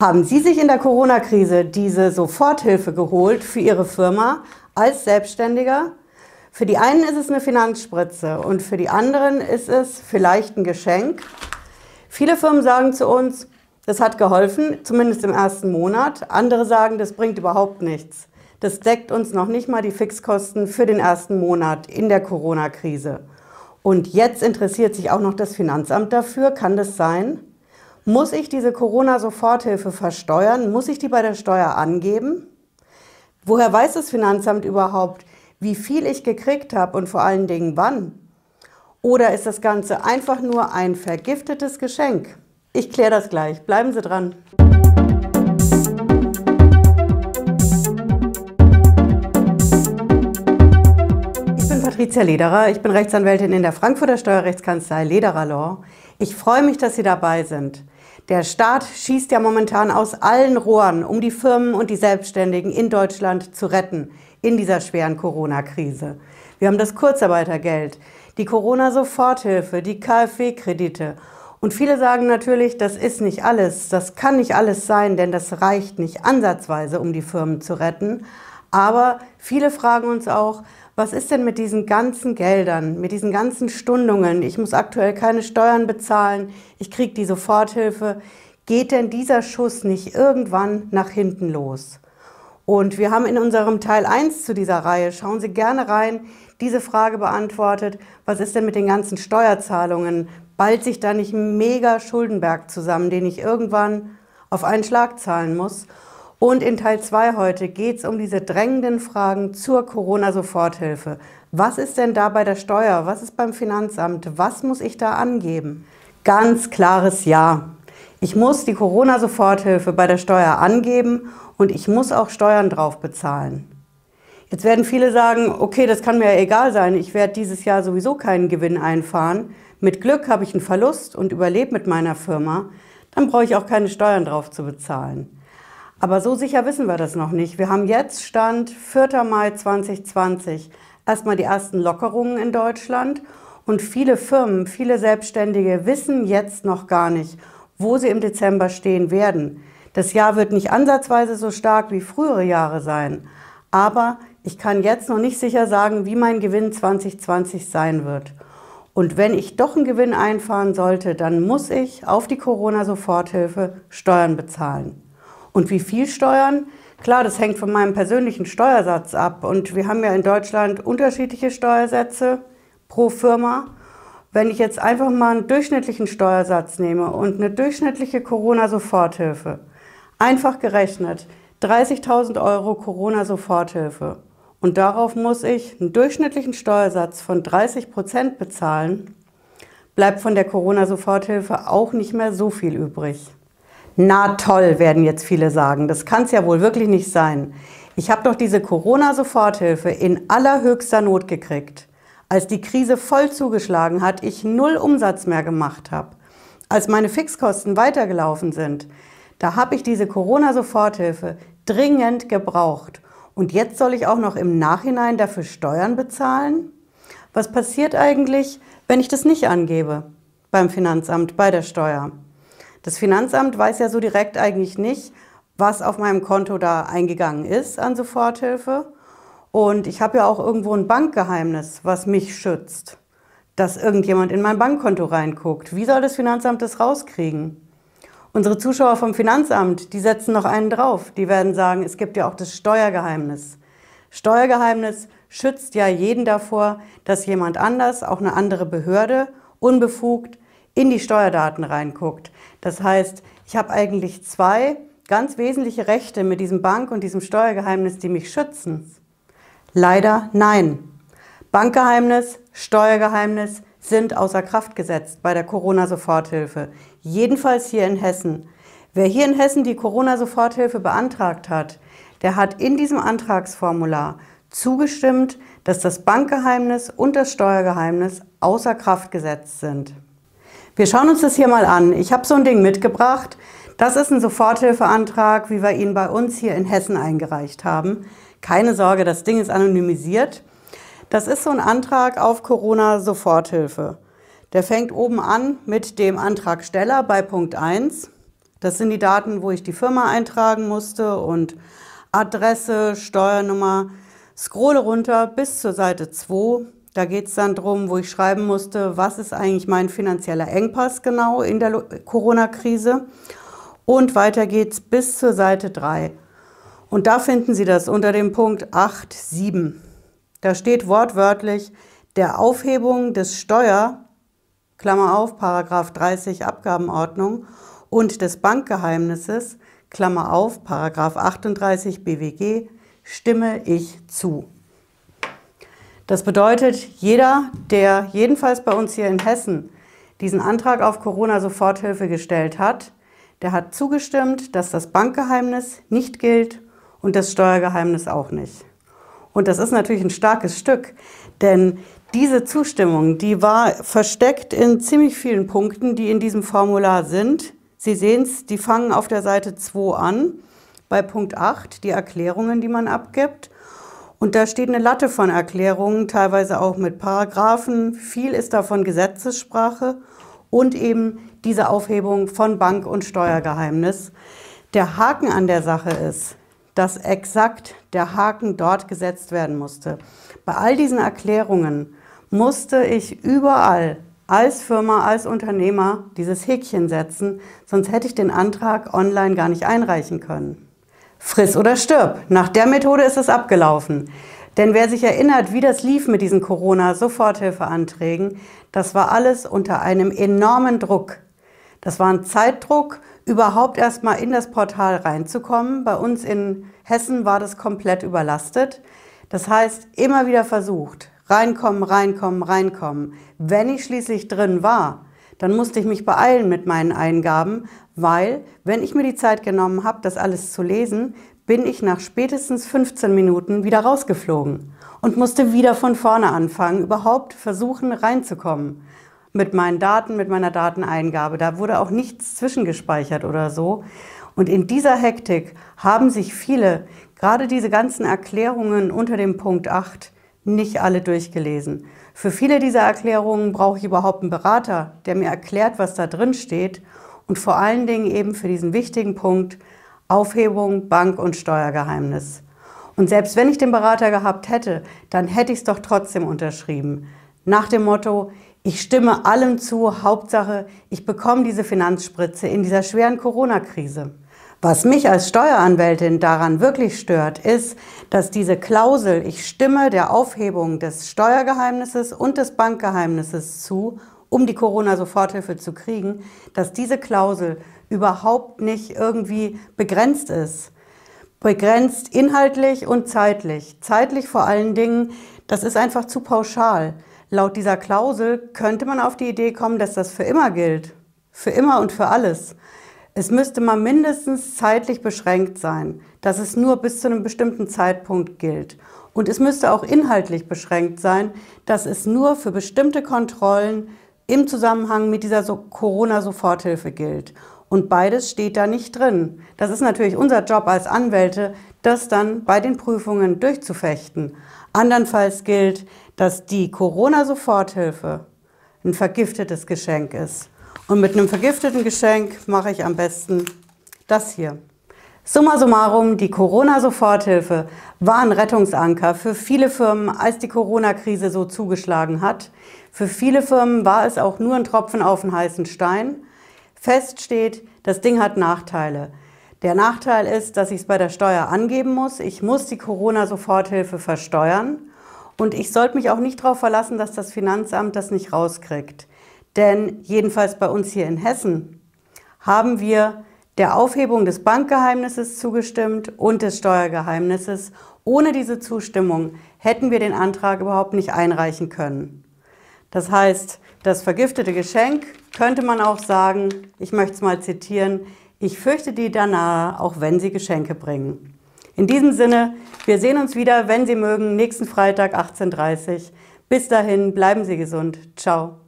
Haben Sie sich in der Corona-Krise diese Soforthilfe geholt für Ihre Firma als Selbstständiger? Für die einen ist es eine Finanzspritze und für die anderen ist es vielleicht ein Geschenk. Viele Firmen sagen zu uns, das hat geholfen, zumindest im ersten Monat. Andere sagen, das bringt überhaupt nichts. Das deckt uns noch nicht mal die Fixkosten für den ersten Monat in der Corona-Krise. Und jetzt interessiert sich auch noch das Finanzamt dafür. Kann das sein? Muss ich diese Corona-Soforthilfe versteuern? Muss ich die bei der Steuer angeben? Woher weiß das Finanzamt überhaupt, wie viel ich gekriegt habe und vor allen Dingen wann? Oder ist das Ganze einfach nur ein vergiftetes Geschenk? Ich kläre das gleich. Bleiben Sie dran. Ich bin Patricia Lederer. Ich bin Rechtsanwältin in der Frankfurter Steuerrechtskanzlei Lederer Law. Ich freue mich, dass Sie dabei sind. Der Staat schießt ja momentan aus allen Rohren, um die Firmen und die Selbstständigen in Deutschland zu retten in dieser schweren Corona-Krise. Wir haben das Kurzarbeitergeld, die Corona-Soforthilfe, die KfW-Kredite. Und viele sagen natürlich, das ist nicht alles, das kann nicht alles sein, denn das reicht nicht ansatzweise, um die Firmen zu retten. Aber viele fragen uns auch, was ist denn mit diesen ganzen Geldern, mit diesen ganzen Stundungen? Ich muss aktuell keine Steuern bezahlen, ich kriege die Soforthilfe. Geht denn dieser Schuss nicht irgendwann nach hinten los? Und wir haben in unserem Teil 1 zu dieser Reihe, schauen Sie gerne rein, diese Frage beantwortet, was ist denn mit den ganzen Steuerzahlungen? Bald sich da nicht ein mega Schuldenberg zusammen, den ich irgendwann auf einen Schlag zahlen muss? Und in Teil 2 heute geht es um diese drängenden Fragen zur Corona-Soforthilfe. Was ist denn da bei der Steuer? Was ist beim Finanzamt? Was muss ich da angeben? Ganz klares Ja. Ich muss die Corona-Soforthilfe bei der Steuer angeben und ich muss auch Steuern drauf bezahlen. Jetzt werden viele sagen, okay, das kann mir ja egal sein, ich werde dieses Jahr sowieso keinen Gewinn einfahren. Mit Glück habe ich einen Verlust und überlebe mit meiner Firma, dann brauche ich auch keine Steuern drauf zu bezahlen. Aber so sicher wissen wir das noch nicht. Wir haben jetzt Stand 4. Mai 2020 erstmal die ersten Lockerungen in Deutschland und viele Firmen, viele Selbstständige wissen jetzt noch gar nicht, wo sie im Dezember stehen werden. Das Jahr wird nicht ansatzweise so stark wie frühere Jahre sein, aber ich kann jetzt noch nicht sicher sagen, wie mein Gewinn 2020 sein wird. Und wenn ich doch einen Gewinn einfahren sollte, dann muss ich auf die Corona-Soforthilfe Steuern bezahlen. Und wie viel Steuern? Klar, das hängt von meinem persönlichen Steuersatz ab. Und wir haben ja in Deutschland unterschiedliche Steuersätze pro Firma. Wenn ich jetzt einfach mal einen durchschnittlichen Steuersatz nehme und eine durchschnittliche Corona-Soforthilfe, einfach gerechnet, 30.000 Euro Corona-Soforthilfe und darauf muss ich einen durchschnittlichen Steuersatz von 30 Prozent bezahlen, bleibt von der Corona-Soforthilfe auch nicht mehr so viel übrig. Na toll, werden jetzt viele sagen. Das kann es ja wohl wirklich nicht sein. Ich habe doch diese Corona-Soforthilfe in allerhöchster Not gekriegt. Als die Krise voll zugeschlagen hat, ich null Umsatz mehr gemacht habe. Als meine Fixkosten weitergelaufen sind, da habe ich diese Corona-Soforthilfe dringend gebraucht. Und jetzt soll ich auch noch im Nachhinein dafür Steuern bezahlen? Was passiert eigentlich, wenn ich das nicht angebe beim Finanzamt, bei der Steuer? Das Finanzamt weiß ja so direkt eigentlich nicht, was auf meinem Konto da eingegangen ist an Soforthilfe. Und ich habe ja auch irgendwo ein Bankgeheimnis, was mich schützt, dass irgendjemand in mein Bankkonto reinguckt. Wie soll das Finanzamt das rauskriegen? Unsere Zuschauer vom Finanzamt, die setzen noch einen drauf. Die werden sagen, es gibt ja auch das Steuergeheimnis. Steuergeheimnis schützt ja jeden davor, dass jemand anders, auch eine andere Behörde, unbefugt in die Steuerdaten reinguckt. Das heißt, ich habe eigentlich zwei ganz wesentliche Rechte mit diesem Bank- und diesem Steuergeheimnis, die mich schützen. Leider nein. Bankgeheimnis, Steuergeheimnis sind außer Kraft gesetzt bei der Corona-Soforthilfe. Jedenfalls hier in Hessen. Wer hier in Hessen die Corona-Soforthilfe beantragt hat, der hat in diesem Antragsformular zugestimmt, dass das Bankgeheimnis und das Steuergeheimnis außer Kraft gesetzt sind. Wir schauen uns das hier mal an. Ich habe so ein Ding mitgebracht. Das ist ein Soforthilfeantrag, wie wir ihn bei uns hier in Hessen eingereicht haben. Keine Sorge, das Ding ist anonymisiert. Das ist so ein Antrag auf Corona-Soforthilfe. Der fängt oben an mit dem Antragsteller bei Punkt 1. Das sind die Daten, wo ich die Firma eintragen musste und Adresse, Steuernummer. Scrolle runter bis zur Seite 2. Da geht es dann darum, wo ich schreiben musste, was ist eigentlich mein finanzieller Engpass genau in der Corona-Krise. Und weiter geht's bis zur Seite 3. Und da finden Sie das unter dem Punkt 8.7. Da steht wortwörtlich der Aufhebung des Steuer, Klammer auf, Paragraph 30 Abgabenordnung und des Bankgeheimnisses, Klammer auf, Paragraph 38 BWG, stimme ich zu. Das bedeutet, jeder, der jedenfalls bei uns hier in Hessen diesen Antrag auf Corona-Soforthilfe gestellt hat, der hat zugestimmt, dass das Bankgeheimnis nicht gilt und das Steuergeheimnis auch nicht. Und das ist natürlich ein starkes Stück, denn diese Zustimmung, die war versteckt in ziemlich vielen Punkten, die in diesem Formular sind. Sie sehen es, die fangen auf der Seite 2 an, bei Punkt 8, die Erklärungen, die man abgibt. Und da steht eine Latte von Erklärungen, teilweise auch mit Paragraphen. Viel ist davon Gesetzessprache und eben diese Aufhebung von Bank- und Steuergeheimnis. Der Haken an der Sache ist, dass exakt der Haken dort gesetzt werden musste. Bei all diesen Erklärungen musste ich überall als Firma, als Unternehmer dieses Häkchen setzen, sonst hätte ich den Antrag online gar nicht einreichen können. Friss oder stirb. Nach der Methode ist es abgelaufen. Denn wer sich erinnert, wie das lief mit diesen Corona-Soforthilfeanträgen, das war alles unter einem enormen Druck. Das war ein Zeitdruck, überhaupt erstmal in das Portal reinzukommen. Bei uns in Hessen war das komplett überlastet. Das heißt, immer wieder versucht, reinkommen, reinkommen, reinkommen. Wenn ich schließlich drin war, dann musste ich mich beeilen mit meinen Eingaben, weil wenn ich mir die Zeit genommen habe, das alles zu lesen, bin ich nach spätestens 15 Minuten wieder rausgeflogen und musste wieder von vorne anfangen, überhaupt versuchen reinzukommen mit meinen Daten, mit meiner Dateneingabe. Da wurde auch nichts zwischengespeichert oder so. Und in dieser Hektik haben sich viele, gerade diese ganzen Erklärungen unter dem Punkt 8, nicht alle durchgelesen. Für viele dieser Erklärungen brauche ich überhaupt einen Berater, der mir erklärt, was da drin steht. Und vor allen Dingen eben für diesen wichtigen Punkt, Aufhebung Bank- und Steuergeheimnis. Und selbst wenn ich den Berater gehabt hätte, dann hätte ich es doch trotzdem unterschrieben. Nach dem Motto, ich stimme allem zu, Hauptsache, ich bekomme diese Finanzspritze in dieser schweren Corona-Krise. Was mich als Steueranwältin daran wirklich stört, ist, dass diese Klausel, ich stimme der Aufhebung des Steuergeheimnisses und des Bankgeheimnisses zu, um die Corona-Soforthilfe zu kriegen, dass diese Klausel überhaupt nicht irgendwie begrenzt ist. Begrenzt inhaltlich und zeitlich. Zeitlich vor allen Dingen, das ist einfach zu pauschal. Laut dieser Klausel könnte man auf die Idee kommen, dass das für immer gilt. Für immer und für alles. Es müsste mal mindestens zeitlich beschränkt sein, dass es nur bis zu einem bestimmten Zeitpunkt gilt. Und es müsste auch inhaltlich beschränkt sein, dass es nur für bestimmte Kontrollen im Zusammenhang mit dieser Corona-Soforthilfe gilt. Und beides steht da nicht drin. Das ist natürlich unser Job als Anwälte, das dann bei den Prüfungen durchzufechten. Andernfalls gilt, dass die Corona-Soforthilfe ein vergiftetes Geschenk ist. Und mit einem vergifteten Geschenk mache ich am besten das hier. Summa summarum, die Corona-Soforthilfe war ein Rettungsanker für viele Firmen, als die Corona-Krise so zugeschlagen hat. Für viele Firmen war es auch nur ein Tropfen auf den heißen Stein. Fest steht, das Ding hat Nachteile. Der Nachteil ist, dass ich es bei der Steuer angeben muss. Ich muss die Corona-Soforthilfe versteuern. Und ich sollte mich auch nicht darauf verlassen, dass das Finanzamt das nicht rauskriegt. Denn jedenfalls bei uns hier in Hessen haben wir der Aufhebung des Bankgeheimnisses zugestimmt und des Steuergeheimnisses. Ohne diese Zustimmung hätten wir den Antrag überhaupt nicht einreichen können. Das heißt, das vergiftete Geschenk könnte man auch sagen, ich möchte es mal zitieren, ich fürchte die Danae, auch wenn sie Geschenke bringen. In diesem Sinne, wir sehen uns wieder, wenn Sie mögen, nächsten Freitag 18.30 Uhr. Bis dahin, bleiben Sie gesund. Ciao.